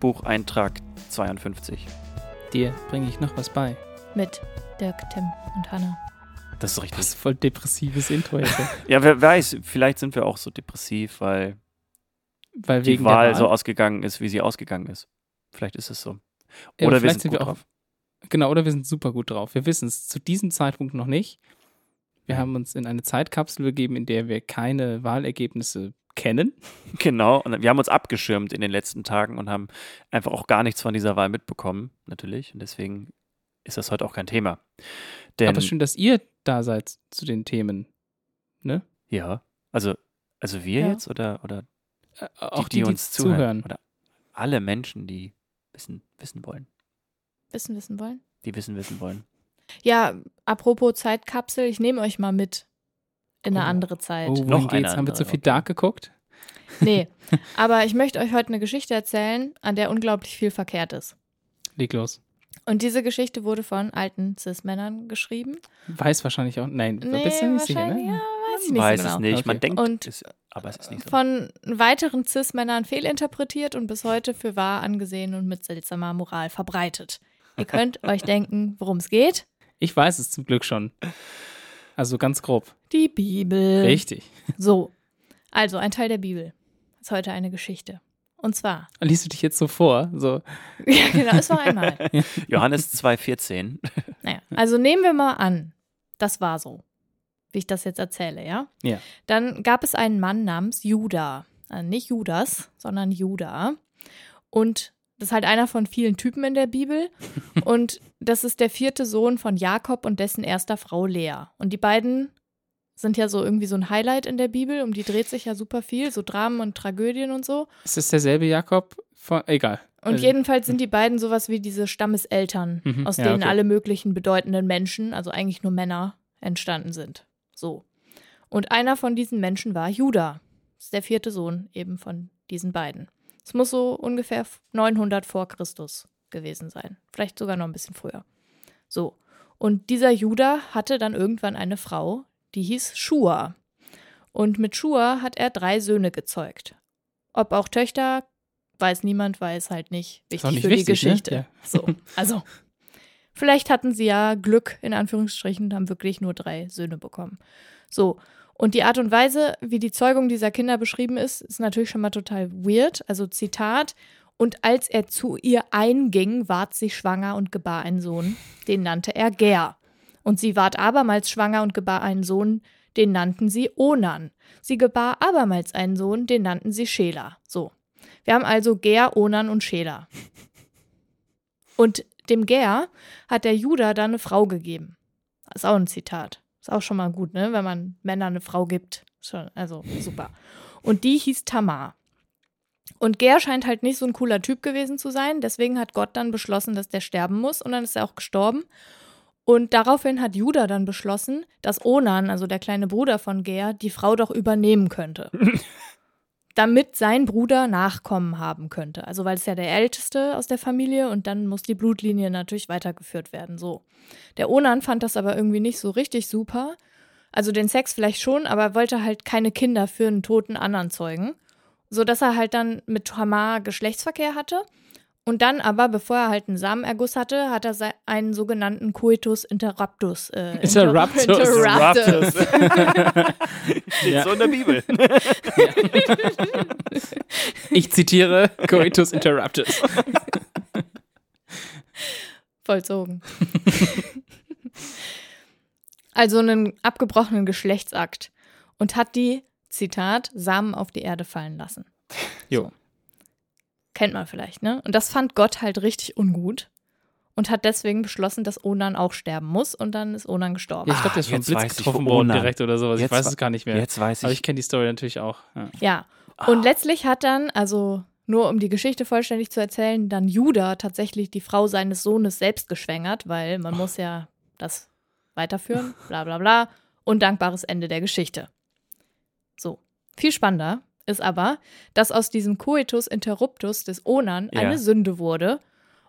Logbucheintrag 52. Dir bringe ich noch was bei. Mit Dirk, Tim und Hanna. Das ist richtig. Das ist voll depressives Intro jetzt. Ja, wer weiß, vielleicht sind wir auch so depressiv, weil Weil die wegen Wahl, der Wahl. so ausgegangen ist, wie sie ausgegangen ist. Vielleicht ist es so. Ja, Oder wir vielleicht sind gut auch, drauf. Genau, oder wir sind super gut drauf. Wir wissen es zu diesem Zeitpunkt noch nicht. Wir haben uns in eine Zeitkapsel begeben, in der wir keine Wahlergebnisse kennen. Genau. Und wir haben uns abgeschirmt in den letzten Tagen und haben einfach auch gar nichts von dieser Wahl mitbekommen, natürlich. Und deswegen ist das heute auch kein Thema. Denn, Aber schön, dass ihr da seid zu den Themen. Ne? ja, also, also wir Ja. jetzt oder, oder Äh, die, auch die, die, die uns zuhören. zuhören. Oder alle Menschen, die wissen, wissen wollen. Wissen, wissen wollen? Die wissen, wissen wollen. Ja, apropos Zeitkapsel, ich nehme euch mal mit in eine Oh. andere Zeit. Oh, Noch geht's? Haben wir zu viel. Dark geguckt? Nee, aber ich möchte euch heute eine Geschichte erzählen, an der unglaublich viel verkehrt ist. Leg los. Und diese Geschichte wurde von alten Cis-Männern geschrieben. Weiß wahrscheinlich auch. Nein, Nee, bist du nicht sicher, ne? ja, weiß ich nicht Weiß so genau. es nicht. Man Okay. denkt, Und es, aber es ist nicht so. Von weiteren Cis-Männern fehlinterpretiert und bis heute für wahr angesehen und mit seltsamer Moral verbreitet. Ihr könnt euch denken, worum es geht. Ich weiß es zum Glück schon. Also ganz grob. Die Bibel. Richtig. So, also ein Teil der Bibel. Ist heute eine Geschichte. Und zwar, Liest du dich jetzt so vor? So, ja genau, es war einmal. Johannes 2,14. Naja, also nehmen wir mal an, das war so, wie ich das jetzt erzähle, ja? Ja. Dann gab es einen Mann namens Judah. Also nicht Judas, sondern Judah. Und das ist halt einer von vielen Typen in der Bibel. Und das ist der vierte Sohn von Jakob und dessen erster Frau Lea. Und die beiden sind ja so irgendwie so ein Highlight in der Bibel. Um die dreht sich ja super viel, so Dramen und Tragödien und so. ist das derselbe Jakob? Von, egal. Und Also- jedenfalls sind die beiden sowas wie diese Stammeseltern, Mhm, aus ja, denen okay. alle möglichen bedeutenden Menschen, also eigentlich nur Männer, entstanden sind. So. Und einer von diesen Menschen war Judah. Das ist der vierte Sohn eben von diesen beiden. Es muss so ungefähr 900 vor Christus gewesen sein. Vielleicht sogar noch ein bisschen früher. So. Und dieser Judah hatte dann irgendwann eine Frau, die hieß Shua. Und mit Shua hat er drei Söhne gezeugt. Ob auch Töchter, weiß niemand, weiß halt nicht. Wichtig nicht für wichtig, die ne? Geschichte. Ja. So, also. Vielleicht hatten sie ja Glück, in Anführungsstrichen, und haben wirklich nur drei Söhne bekommen. So. Und die Art und Weise, wie die Zeugung dieser Kinder beschrieben ist, ist natürlich schon mal total weird. Also Zitat. Und als er zu ihr einging, ward sie schwanger und gebar einen Sohn. Den nannte er Ger. Und sie ward abermals schwanger und gebar einen Sohn, den nannten sie Onan. Sie gebar abermals einen Sohn, den nannten sie Schela. So. Wir haben also Ger, Onan und Schela. Und dem Ger hat der Judah dann eine Frau gegeben. Ist auch ein Zitat. Ist auch schon mal gut, ne? Wenn man Männern eine Frau gibt. Schon, also super. Und die hieß Tamar. Und Ger scheint halt nicht so ein cooler Typ gewesen zu sein. Deswegen hat Gott dann beschlossen, dass der sterben muss. Und dann ist er auch gestorben. Und daraufhin hat Judah dann beschlossen, dass Onan, also der kleine Bruder von Ger, die Frau doch übernehmen könnte. damit sein Bruder Nachkommen haben könnte. Also weil es ja der Älteste aus der Familie und dann muss die Blutlinie natürlich weitergeführt werden. So. Der Onan fand das aber irgendwie nicht so richtig super. Also den Sex vielleicht schon, aber wollte halt keine Kinder für einen toten anderen zeugen. Sodass er halt dann mit Tamar Geschlechtsverkehr hatte. Und dann aber, bevor er halt einen Samenerguss hatte, hat er einen sogenannten Coitus interruptus. Äh, Interruptus. interruptus. Steht Ja. so in der Bibel. Ich zitiere Coitus Interruptus. vollzogen. also einen abgebrochenen Geschlechtsakt und hat die, Zitat, Samen auf die Erde fallen lassen. Jo. Kennt man vielleicht, ne? Und das fand Gott halt richtig ungut und hat deswegen beschlossen, dass Onan auch sterben muss und dann ist Onan gestorben. Ja, ich glaube, der ist vom Blitz ich, getroffen wo worden Onan- direkt oder sowas. Jetzt ich weiß es gar nicht mehr. Jetzt weiß Aber ich. ich kenne die Story natürlich auch. Ja. Ja. Und letztlich hat dann, also nur um die Geschichte vollständig zu erzählen, dann Judah tatsächlich die Frau seines Sohnes selbst geschwängert, weil man muss ja das weiterführen, bla bla bla. Undankbares Ende der Geschichte. So. Viel spannender ist aber, dass aus diesem Coitus interruptus des Onan Ja. eine Sünde wurde,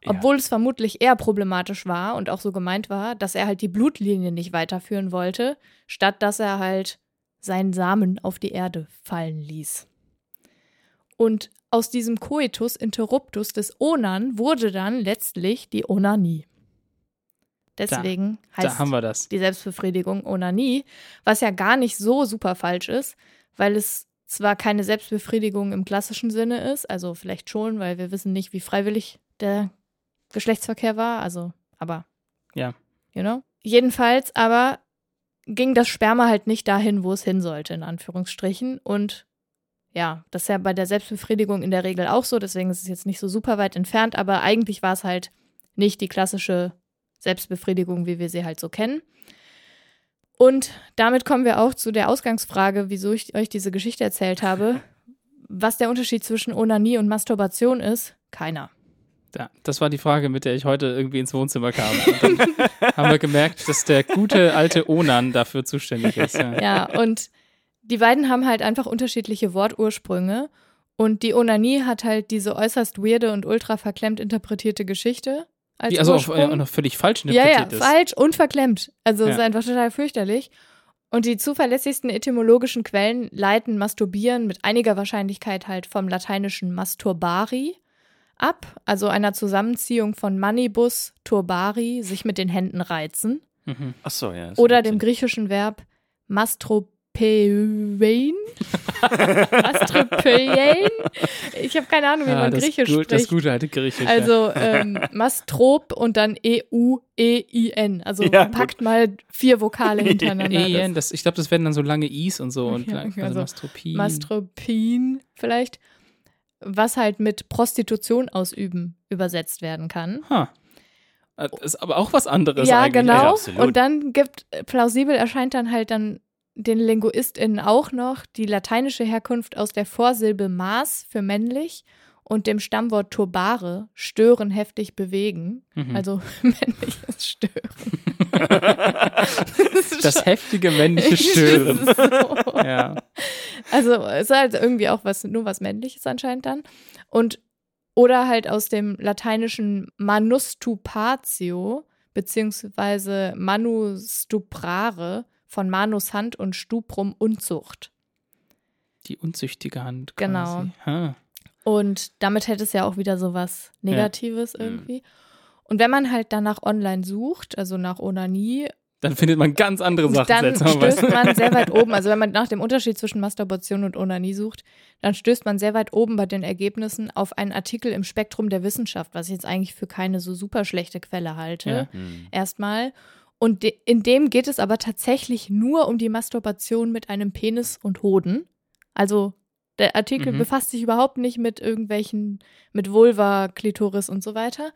Ja. obwohl es vermutlich eher problematisch war und auch so gemeint war, dass er halt die Blutlinie nicht weiterführen wollte, statt dass er halt seinen Samen auf die Erde fallen ließ. Und aus diesem Coitus interruptus des Onan wurde dann letztlich die Onanie. Deswegen Da heißt das. die Selbstbefriedigung Onanie, was ja gar nicht so super falsch ist, weil es zwar keine Selbstbefriedigung im klassischen Sinne ist, also vielleicht schon, weil wir wissen nicht, wie freiwillig der Geschlechtsverkehr war, also, aber. Ja. You know? Jedenfalls aber ging das Sperma halt nicht dahin, wo es hin sollte, in Anführungsstrichen. Und ja, das ist ja bei der Selbstbefriedigung in der Regel auch so, deswegen ist es jetzt nicht so super weit entfernt, aber eigentlich war es halt nicht die klassische Selbstbefriedigung, wie wir sie halt so kennen. Und damit kommen wir auch zu der Ausgangsfrage, wieso ich euch diese Geschichte erzählt habe. Was der Unterschied zwischen Onanie und Masturbation ist, keiner. Ja, das war die Frage, mit der ich heute irgendwie ins Wohnzimmer kam. Und dann haben wir gemerkt, dass der gute alte Onan dafür zuständig ist. Ja. Ja, und die beiden haben halt einfach unterschiedliche Wortursprünge. Und die Onanie hat halt diese äußerst weirde und ultra verklemmt interpretierte Geschichte. Als Die also auch Ursprung. äh, noch völlig falsch Ja, interpretiert ja, ist. falsch und verklemmt. Also es ist Ja. einfach total fürchterlich. Und die zuverlässigsten etymologischen Quellen leiten Masturbieren mit einiger Wahrscheinlichkeit halt vom lateinischen masturbari ab, also einer Zusammenziehung von manibus turbari, sich mit den Händen reizen, Mhm. Ach so, ja. oder dem Sinn. griechischen Verb mastropein. mastropein? Ich habe keine Ahnung, wie Ja, man das, Griechisch gut, das spricht. gute alte Griechisch. Also ähm, Mastrop und dann E E-U-E-I-N. Also Ja, gut. packt mal vier Vokale hintereinander. Ehen, das, ich glaube, das werden dann so lange Is und so. Und Ja, lang- also Mastropin. Mastropin vielleicht, was halt mit Prostitution ausüben übersetzt werden kann. Ha. Das ist aber auch was anderes ja, eigentlich. genau. Ja, und dann gibt, plausibel erscheint dann halt dann den LinguistInnen auch noch die lateinische Herkunft aus der Vorsilbe Maß für männlich und dem Stammwort turbare, stören, heftig bewegen. Mhm. Also männliches Stören. das heftige männliche Stören. Das so. ja. Also es ist halt irgendwie auch was, nur was Männliches anscheinend dann. Und oder halt aus dem lateinischen manustupatio, beziehungsweise manustuprare, von manus Hand und stuprum Unzucht. Die unzüchtige Hand. Genau. Quasi. Ha. Und damit hätte es ja auch wieder so was Negatives Mhm. irgendwie. Und wenn man halt danach online sucht, also nach Onanie, Dann findet man ganz andere Sachen dann stößt man sehr weit oben. Also wenn man nach dem Unterschied zwischen Masturbation und Onanie sucht, dann stößt man sehr weit oben bei den Ergebnissen auf einen Artikel im Spektrum der Wissenschaft, was ich jetzt eigentlich für keine so super schlechte Quelle halte. Ja. Hm. Erstmal. Und de in dem geht es aber tatsächlich nur um die Masturbation mit einem Penis und Hoden. Also der Artikel Mhm. befasst sich überhaupt nicht mit irgendwelchen, mit Vulva, Klitoris und so weiter.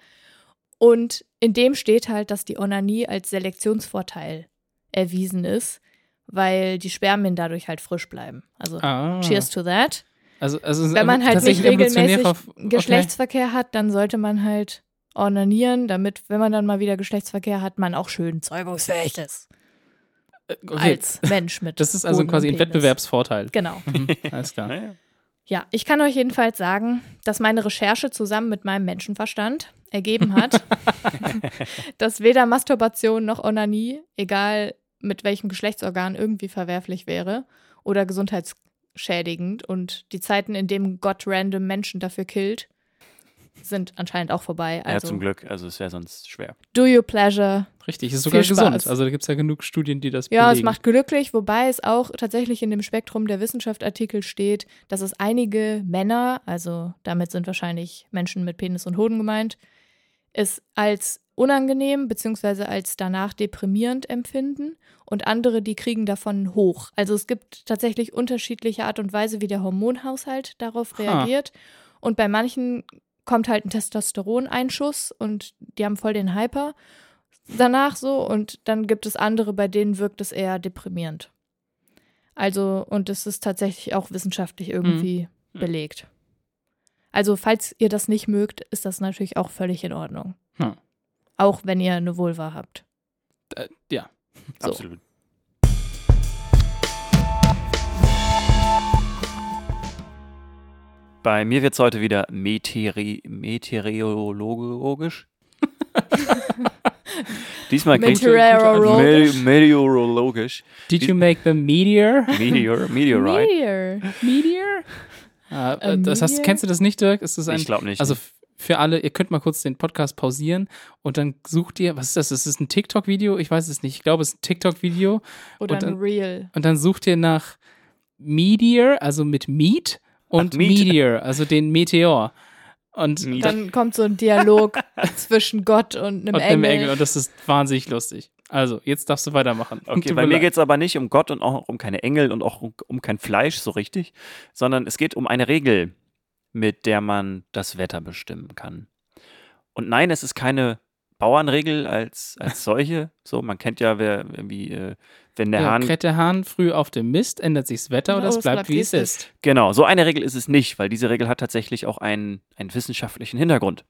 Und in dem steht halt, dass die Onanie als Selektionsvorteil erwiesen ist, weil die Spermien dadurch halt frisch bleiben. Also Ah. cheers to that. Also, also Wenn man halt nicht regelmäßig auf- okay. Geschlechtsverkehr hat, dann sollte man halt ornanieren, damit, wenn man dann mal wieder Geschlechtsverkehr hat, man auch schön zeugungsfähig ist. Äh, okay. Als Mensch mit. Das ist also quasi ein. Wettbewerbsvorteil. Genau. Mhm, alles klar. Naja. Ja, ich kann euch jedenfalls sagen, dass meine Recherche zusammen mit meinem Menschenverstand ergeben hat, dass weder Masturbation noch Onanie, egal mit welchem Geschlechtsorgan, irgendwie verwerflich wäre oder gesundheitsschädigend. Und die Zeiten, in denen Gott random Menschen dafür killt, sind anscheinend auch vorbei. ja, Also, zum Glück. Also es wäre sonst schwer. do your pleasure. Richtig, ist sogar gesund. Also da gibt es ja genug Studien, die das Ja, es belegen. macht glücklich, wobei es auch tatsächlich in dem Spektrum der Wissenschaftartikel steht, dass es einige Männer, also damit sind wahrscheinlich Menschen mit Penis und Hoden gemeint, es als unangenehm bzw. als danach deprimierend empfinden und andere, die kriegen davon hoch. Also es gibt tatsächlich unterschiedliche Art und Weise, wie der Hormonhaushalt darauf Ha. reagiert. Und bei manchen kommt halt ein Testosteroneinschuss und die haben voll den Hyper danach so und dann gibt es andere, bei denen wirkt es eher deprimierend. Also, und es ist tatsächlich auch wissenschaftlich irgendwie Mhm. belegt. Also, falls ihr das nicht mögt, ist das natürlich auch völlig in Ordnung. Hm. Auch wenn ihr eine Vulva habt. Äh, ja. So. Absolut. Bei mir wird es heute wieder meteri meteorologisch. Diesmal Meteorologisch. Me meteorologisch. Did you make the meteor? Meteor, Meteorite. Meteor. meteor? Ah, Ähm, das hier- kennst du das nicht, Dirk? Ist das ein, Ich glaube nicht. also für alle, ihr könnt mal kurz den Podcast pausieren und dann sucht ihr, was ist das? Ist es ein TikTok-Video? Ich weiß es nicht. Ich glaube, es ist ein TikTok-Video Oder und ein dann- Real. und dann sucht ihr nach Meteor, also mit Meat und Ach. Meteor, also den Meteor. Und. Dann kommt so ein Dialog zwischen Gott und einem und Engel. einem Engel und das ist wahnsinnig lustig. Also, jetzt darfst du weitermachen. Okay, bei mir geht es aber nicht um Gott und auch um keine Engel und auch um, um kein Fleisch so richtig, sondern es geht um eine Regel, mit der man das Wetter bestimmen kann. Und nein, es ist keine Bauernregel als, als solche. So, man kennt ja, wer wie, äh, wenn der ja, Hahn. kräht der Hahn früh auf dem Mist, ändert sich das Wetter oder Oh, es bleibt, wie es ist. Genau, so eine Regel ist es nicht, weil diese Regel hat tatsächlich auch einen, einen wissenschaftlichen Hintergrund.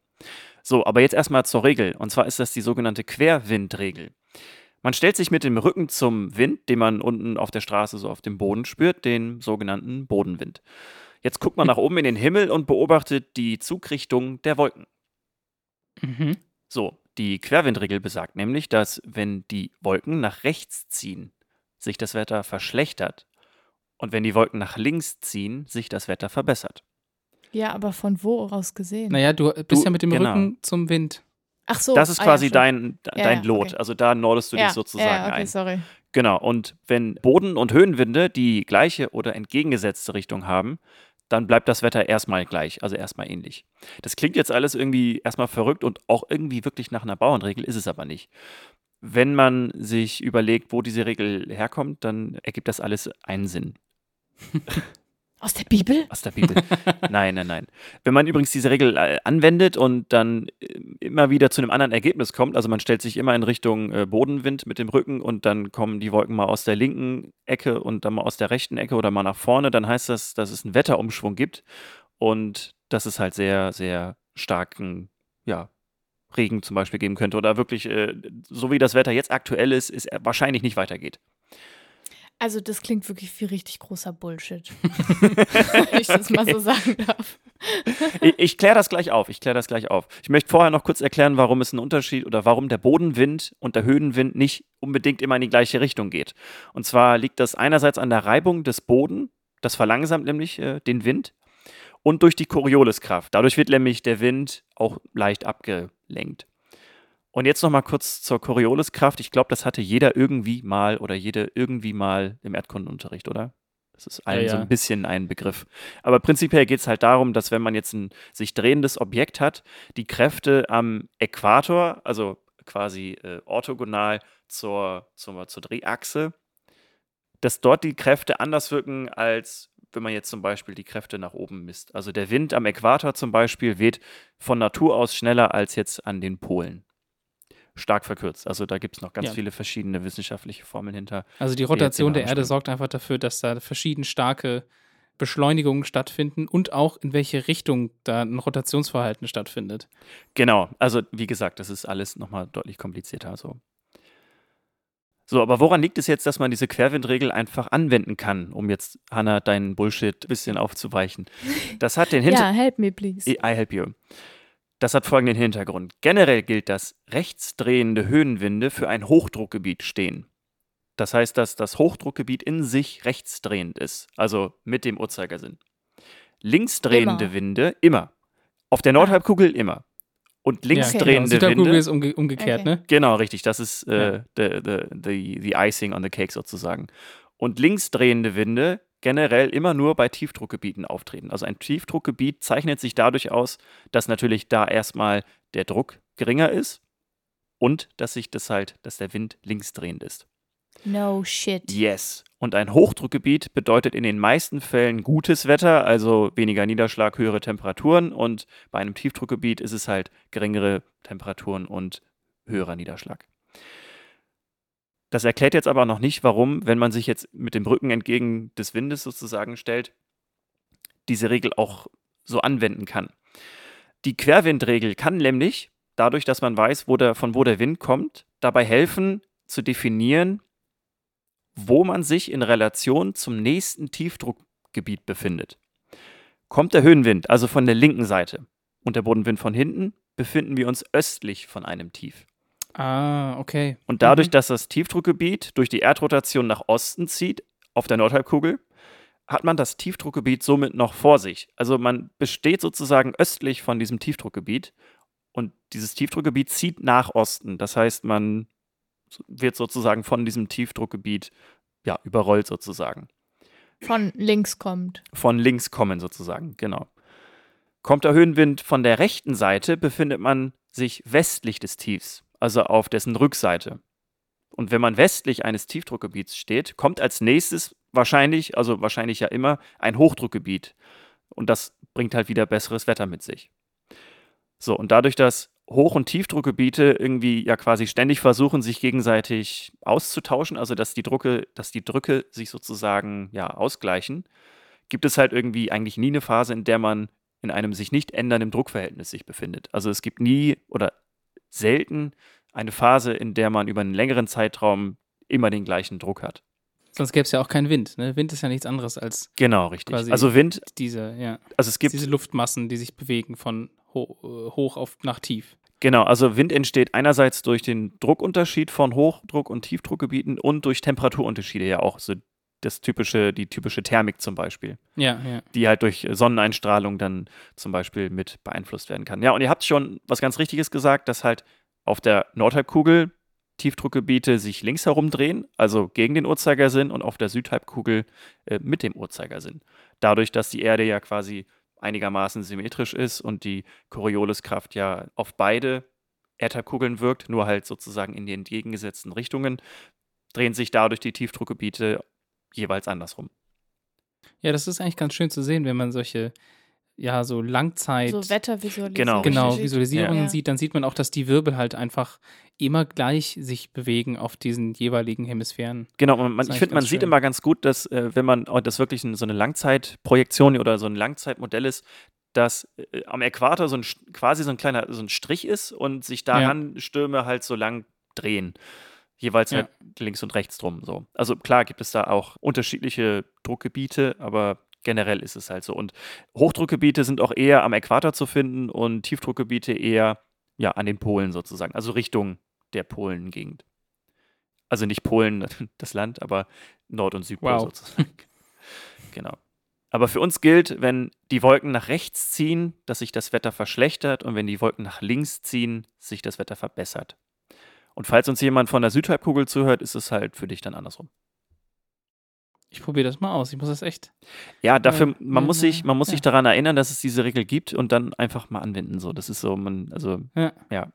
So, aber jetzt erstmal zur Regel. Und zwar ist das die sogenannte Querwindregel. Man stellt sich mit dem Rücken zum Wind, den man unten auf der Straße so auf dem Boden spürt, den sogenannten Bodenwind. Jetzt guckt man nach oben in den Himmel und beobachtet die Zugrichtung der Wolken. Mhm. So, die Querwindregel besagt nämlich, dass wenn die Wolken nach rechts ziehen, sich das Wetter verschlechtert und wenn die Wolken nach links ziehen, sich das Wetter verbessert. Ja, aber von wo aus gesehen? Naja, du bist Du- ja mit dem genau. Rücken zum Wind. Ach so. das ist ah, quasi ja, schon. dein, Ja, dein ja, Lot. okay. Also da nordest du ja, dich sozusagen ja, okay, ein. sorry. Genau. Und wenn Boden- und Höhenwinde die gleiche oder entgegengesetzte Richtung haben, dann bleibt das Wetter erstmal gleich, also erstmal ähnlich. Das klingt jetzt alles irgendwie erstmal verrückt und auch irgendwie wirklich nach einer Bauernregel, ist es aber nicht. Wenn man sich überlegt, wo diese Regel herkommt, dann ergibt das alles einen Sinn. Aus der Bibel? Aus der Bibel. nein, nein, nein. Wenn man übrigens diese Regel äh, anwendet und dann äh, immer wieder zu einem anderen Ergebnis kommt, also man stellt sich immer in Richtung äh, Bodenwind mit dem Rücken und dann kommen die Wolken mal aus der linken Ecke und dann mal aus der rechten Ecke oder mal nach vorne, dann heißt das, dass es einen Wetterumschwung gibt und dass es halt sehr, sehr starken, ja, Regen zum Beispiel geben könnte oder wirklich, so wie das Wetter jetzt aktuell ist, es wahrscheinlich nicht weitergeht. Also, das klingt wirklich wie richtig großer Bullshit. Wenn ich das mal so sagen darf. Ich, ich kläre das gleich auf. Ich kläre das gleich auf. Ich möchte vorher noch kurz erklären, warum es einen Unterschied oder warum der Bodenwind und der Höhenwind nicht unbedingt immer in die gleiche Richtung geht. Und zwar liegt das einerseits an der Reibung des Boden, das verlangsamt nämlich äh, den Wind, und durch die Corioliskraft. Dadurch wird nämlich der Wind auch leicht abgelenkt. Und jetzt noch mal kurz zur Corioliskraft. Ich glaube, das hatte jeder irgendwie mal oder jede irgendwie mal im Erdkundenunterricht, oder? Das ist allen Ja, so ja. ein bisschen ein Begriff. Aber prinzipiell geht es halt darum, dass wenn man jetzt ein sich drehendes Objekt hat, die Kräfte am Äquator, also quasi äh, orthogonal zur, zur, zur Drehachse, dass dort die Kräfte anders wirken, als wenn man jetzt zum Beispiel die Kräfte nach oben misst. Also der Wind am Äquator zum Beispiel weht von Natur aus schneller als jetzt an den Polen. Stark verkürzt. Also da gibt es noch ganz Ja. viele verschiedene wissenschaftliche Formeln hinter. Also die Rotation der Erde sorgt einfach dafür, dass da verschieden starke Beschleunigungen stattfinden und auch in welche Richtung da ein Rotationsverhalten stattfindet. Genau, also wie gesagt, das ist alles nochmal deutlich komplizierter. So. so, aber woran liegt es jetzt, dass man diese Querwindregel einfach anwenden kann, um jetzt, Hanna, deinen Bullshit ein bisschen aufzuweichen? Das hat den Ja, Hintergrund. help me, please. I help you. Das hat folgenden Hintergrund. Generell gilt, dass rechtsdrehende Höhenwinde für ein Hochdruckgebiet stehen. Das heißt, dass das Hochdruckgebiet in sich rechtsdrehend ist, also mit dem Uhrzeigersinn. Linksdrehende Immer. Winde immer. Auf der Nordhalbkugel immer. Und genau. linksdrehende Südhalbkugel Winde. ist umge umgekehrt, Okay. ne? Genau, richtig. Das ist äh, Ja. the, the, the, the icing on the cake sozusagen. Und linksdrehende Winde generell immer nur bei Tiefdruckgebieten auftreten. Also ein Tiefdruckgebiet zeichnet sich dadurch aus, dass natürlich da erstmal der Druck geringer ist und dass sich das halt, dass der Wind linksdrehend ist. No shit. Yes. Und ein Hochdruckgebiet bedeutet in den meisten Fällen gutes Wetter, also weniger Niederschlag, höhere Temperaturen. Und bei einem Tiefdruckgebiet ist es halt geringere Temperaturen und höherer Niederschlag. Das erklärt jetzt aber noch nicht, warum, wenn man sich jetzt mit dem Rücken entgegen des Windes sozusagen stellt, diese Regel auch so anwenden kann. Die Querwindregel kann nämlich, dadurch, dass man weiß, wo der, von wo der Wind kommt, dabei helfen zu definieren, wo man sich in Relation zum nächsten Tiefdruckgebiet befindet. Kommt der Höhenwind also von der linken Seite und der Bodenwind von hinten, befinden wir uns östlich von einem Tief. Ah, okay. Und dadurch, Mhm. dass das Tiefdruckgebiet durch die Erdrotation nach Osten zieht, auf der Nordhalbkugel, hat man das Tiefdruckgebiet somit noch vor sich. Also man besteht sozusagen östlich von diesem Tiefdruckgebiet und dieses Tiefdruckgebiet zieht nach Osten. Das heißt, man wird sozusagen von diesem Tiefdruckgebiet ja, überrollt sozusagen. Von links kommt. Von links kommen sozusagen, genau. Kommt der Höhenwind von der rechten Seite, befindet man sich westlich des Tiefs, also auf dessen Rückseite. Und wenn man westlich eines Tiefdruckgebiets steht, kommt als nächstes wahrscheinlich, also wahrscheinlich ja immer, ein Hochdruckgebiet. Und das bringt halt wieder besseres Wetter mit sich. So, und dadurch, dass Hoch- und Tiefdruckgebiete irgendwie ja quasi ständig versuchen, sich gegenseitig auszutauschen, also dass die Drucke, dass die Drücke sich sozusagen ja ausgleichen, gibt es halt irgendwie eigentlich nie eine Phase, in der man in einem sich nicht ändernden Druckverhältnis sich befindet. Also es gibt nie oder selten eine Phase, in der man über einen längeren Zeitraum immer den gleichen Druck hat. Sonst gäbe es ja auch keinen Wind. Ne? Wind ist ja nichts anderes als Genau, richtig. Quasi Also Wind, diese, ja, also es gibt diese Luftmassen, die sich bewegen von ho äh, hoch auf nach tief. Genau, also Wind entsteht einerseits durch den Druckunterschied von Hochdruck- und Tiefdruckgebieten und durch Temperaturunterschiede ja auch. So das typische, die typische Thermik zum Beispiel, Ja, ja. die halt durch Sonneneinstrahlung dann zum Beispiel mit beeinflusst werden kann. Ja, und ihr habt schon was ganz Richtiges gesagt, dass halt auf der Nordhalbkugel Tiefdruckgebiete sich links herumdrehen, also gegen den Uhrzeigersinn, und auf der Südhalbkugel äh, mit dem Uhrzeigersinn. Dadurch, dass die Erde ja quasi einigermaßen symmetrisch ist und die Corioliskraft ja auf beide Erdhalbkugeln wirkt, nur halt sozusagen in die entgegengesetzten Richtungen, drehen sich dadurch die Tiefdruckgebiete jeweils andersrum. Ja, das ist eigentlich ganz schön zu sehen, wenn man solche, ja, so Langzeit. So Wettervisualisierung. Genau, Genau. Visualisierungen Ja. sieht, dann sieht man auch, dass die Wirbel halt einfach immer gleich sich bewegen auf diesen jeweiligen Hemisphären. Genau, und man, ist ich finde, man ganz sieht schön. immer ganz gut, dass, äh, wenn man oh, das wirklich ein, so eine Langzeitprojektion oder so ein Langzeitmodell ist, dass äh, am Äquator so ein, quasi so ein kleiner so ein Strich ist und sich daran Stürme halt so lang drehen. Jeweils Ja. halt links und rechts drum. So. Also klar gibt es da auch unterschiedliche Druckgebiete, aber generell ist es halt so. Und Hochdruckgebiete sind auch eher am Äquator zu finden und Tiefdruckgebiete eher ja, an den Polen sozusagen, also Richtung der Polengegend. Also nicht Polen, das Land, aber Nord- und Südpol Wow. sozusagen. genau. Aber für uns gilt, wenn die Wolken nach rechts ziehen, dass sich das Wetter verschlechtert und wenn die Wolken nach links ziehen, sich das Wetter verbessert. Und falls uns jemand von der Südhalbkugel zuhört, ist es halt für dich dann andersrum. Ich probiere das mal aus. Ich muss das echt. Ja, dafür, man muss sich, man muss sich ja. daran erinnern, dass es diese Regel gibt und dann einfach mal anwenden. So, das ist so, man, also, Ja. ja.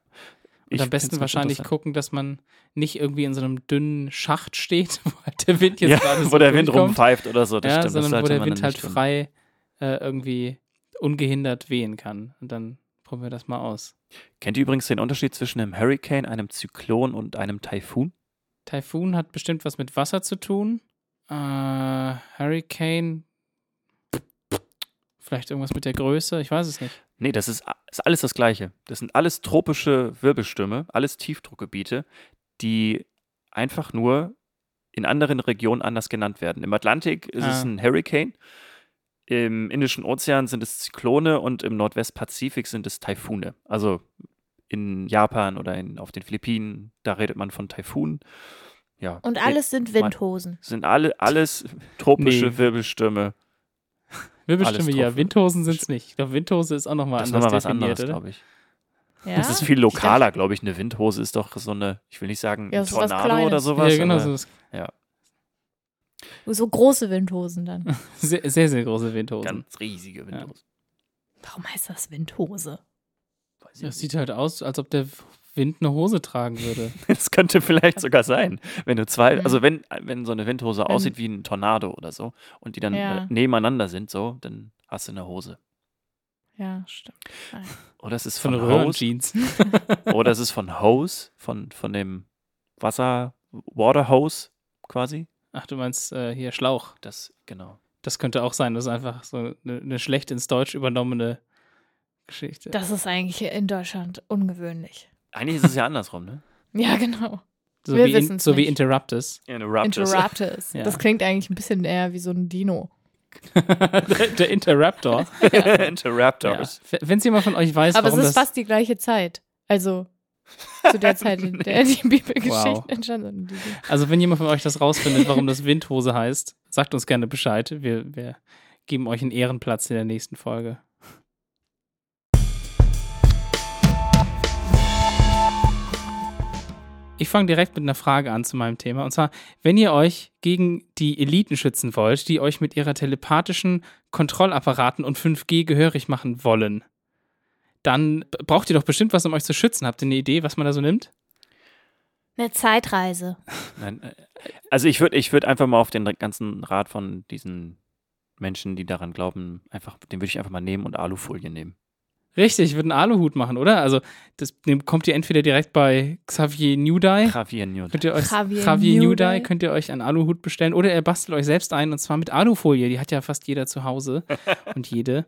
Und am besten wahrscheinlich gucken, dass man nicht irgendwie in so einem dünnen Schacht steht, wo halt der Wind jetzt ja, gerade so wo der Wind rumpfeift oder so. Das ja, stimmt, das sondern sollte wo der Wind halt frei äh, irgendwie ungehindert wehen kann. Und dann probieren wir das mal aus. Kennt ihr übrigens den Unterschied zwischen einem Hurricane, einem Zyklon und einem Taifun? Taifun hat bestimmt was mit Wasser zu tun. Äh, Hurricane. Vielleicht irgendwas mit der Größe, ich weiß es nicht. Nee, das ist, ist alles das Gleiche. Das sind alles tropische Wirbelstürme, alles Tiefdruckgebiete, die einfach nur in anderen Regionen anders genannt werden. Im Atlantik ist es Ah. ein Hurricane, im Indischen Ozean sind es Zyklone und im Nordwestpazifik sind es Taifune. Also in Japan oder in, auf den Philippinen, da redet man von Taifun. Ja, Und alles sind Windhosen. sind alle, alles tropische Nee. Wirbelstürme. Wirbelstürme, ja. Windhosen sind es nicht. Ich glaube, Windhose ist auch nochmal Das ist anders nochmal was anderes, glaube ich. Ja? Das ist viel lokaler, glaube ich. Eine Windhose ist doch so eine, ich will nicht sagen, Ja, ein so was Tornado oder Kleines. sowas. ja, genau. aber So das, So große Windhosen dann. sehr, sehr, sehr große Windhosen. Ganz riesige Windhose. Warum heißt das Windhose? Weiß ich Das nicht. sieht halt aus, als ob der Wind eine Hose tragen würde. Das könnte vielleicht sogar sein. Wenn du zwei, Mhm. also wenn, wenn so eine Windhose Wenn- aussieht wie ein Tornado oder so und die dann Ja. äh, nebeneinander sind, so, dann hast du eine Hose. Ja, stimmt. Nein. Oder es ist Von von, Hose. Röhrenjeans. Oder es ist von Hose, von, von dem Wasser, Water Hose quasi. Ach, du meinst äh, hier Schlauch. Das, genau. Das könnte auch sein. Das ist einfach so eine, eine schlecht ins Deutsch übernommene Geschichte. Das ist eigentlich in Deutschland ungewöhnlich. Eigentlich ist es ja andersrum, ne? Ja, genau. so wir wie, in, so wie nicht. Interruptus. Interruptus. Interruptus. Ja. Das klingt eigentlich ein bisschen eher wie so ein Dino. der, der Interruptor. Ja. Interruptors. Wenn es jemand von euch weiß, Aber es ist das fast die gleiche Zeit. Also zu der Zeit, in der die Bibelgeschichten Wow. entstanden. Also, wenn jemand von euch das rausfindet, warum das Windhose heißt, sagt uns gerne Bescheid. Wir, wir geben euch einen Ehrenplatz in der nächsten Folge. Ich fange direkt mit einer Frage an zu meinem Thema. Und zwar, wenn ihr euch gegen die Eliten schützen wollt, die euch mit ihrer telepathischen Kontrollapparaten und 5G gehörig machen wollen, dann braucht ihr doch bestimmt was, um euch zu schützen. Habt ihr eine Idee, was man da so nimmt? Eine Zeitreise. Nein, äh, also ich würde ich würd einfach mal auf den ganzen Rat von diesen Menschen, die daran glauben, einfach, den würde ich einfach mal nehmen und Alufolie nehmen. Richtig, ich würde einen Aluhut machen, oder? Also, das kommt ihr entweder direkt bei Xavier Newdye. Javier Newt. Könnt ihr euch, Javier Javier Newdye, Newdye. könnt ihr euch einen Aluhut bestellen oder ihr bastelt euch selbst einen und zwar mit Alufolie. Die hat ja fast jeder zu Hause und jede.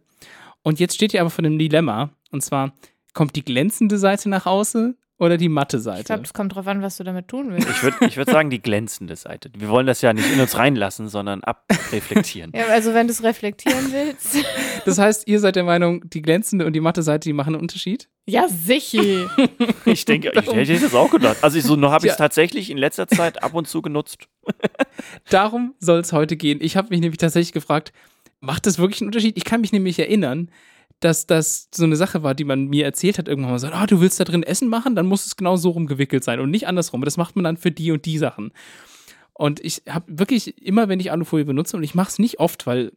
Und jetzt steht ihr aber vor einem Dilemma und zwar kommt die glänzende Seite nach außen oder die matte Ich Seite? glaube, es kommt drauf an, was du damit tun willst. Ich würde ich würd sagen, die glänzende Seite. Wir wollen das ja nicht in uns reinlassen, sondern abreflektieren. Ja, also wenn du es reflektieren willst. Das heißt, ihr seid der Meinung, die glänzende und die matte Seite, die machen einen Unterschied? Ja, sicher. Ich denke, ich hätte das auch gedacht. Also ich, so noch habe ich Ja. es tatsächlich in letzter Zeit ab und zu genutzt. Darum soll es heute gehen. Ich habe mich nämlich tatsächlich gefragt, macht das wirklich einen Unterschied? Ich kann mich nämlich erinnern, dass das so eine Sache war, die man mir erzählt hat, irgendwann mal so, ah, du willst da drin Essen machen, dann muss es genau so rumgewickelt sein und nicht andersrum. Das macht man dann für die und die Sachen. Und ich habe wirklich immer, wenn ich Alufolie benutze, und ich mache es nicht oft, weil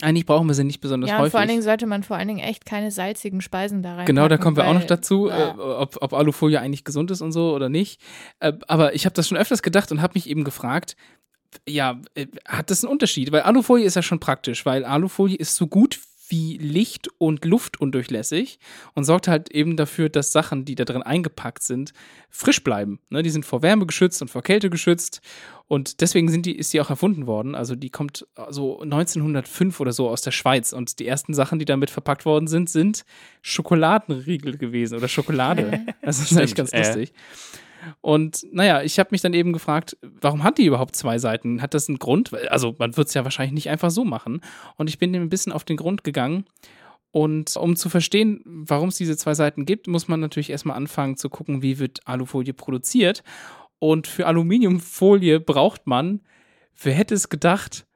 eigentlich brauchen wir sie nicht besonders ja, häufig. vor allen Dingen sollte man vor allen Dingen echt keine salzigen Speisen da rein. Genau, da kommen wir auch noch dazu, äh, ob, ob Alufolie eigentlich gesund ist und so oder nicht. Äh, aber ich habe das schon öfters gedacht und habe mich eben gefragt, ja, äh, hat das einen Unterschied? Weil Alufolie ist ja schon praktisch, weil Alufolie ist so gut wie Licht und Luft undurchlässig und sorgt halt eben dafür, dass Sachen, die da drin eingepackt sind, frisch bleiben. Ne, die sind vor Wärme geschützt und vor Kälte geschützt und deswegen sind die, ist die auch erfunden worden. Also die kommt so 1905 oder so aus der Schweiz und die ersten Sachen, die damit verpackt worden sind, sind Schokoladenriegel gewesen oder Schokolade. Das ist eigentlich ganz äh. Und naja, ich habe mich dann eben gefragt, warum hat die überhaupt zwei Seiten? Hat das einen Grund? Also man wird es ja wahrscheinlich nicht einfach so machen. Und ich bin dem ein bisschen auf den Grund gegangen. Und um zu verstehen, warum es diese zwei Seiten gibt, muss man natürlich erstmal anfangen zu gucken, wie wird Alufolie produziert. Und für Aluminiumfolie braucht man, wer hätte es gedacht,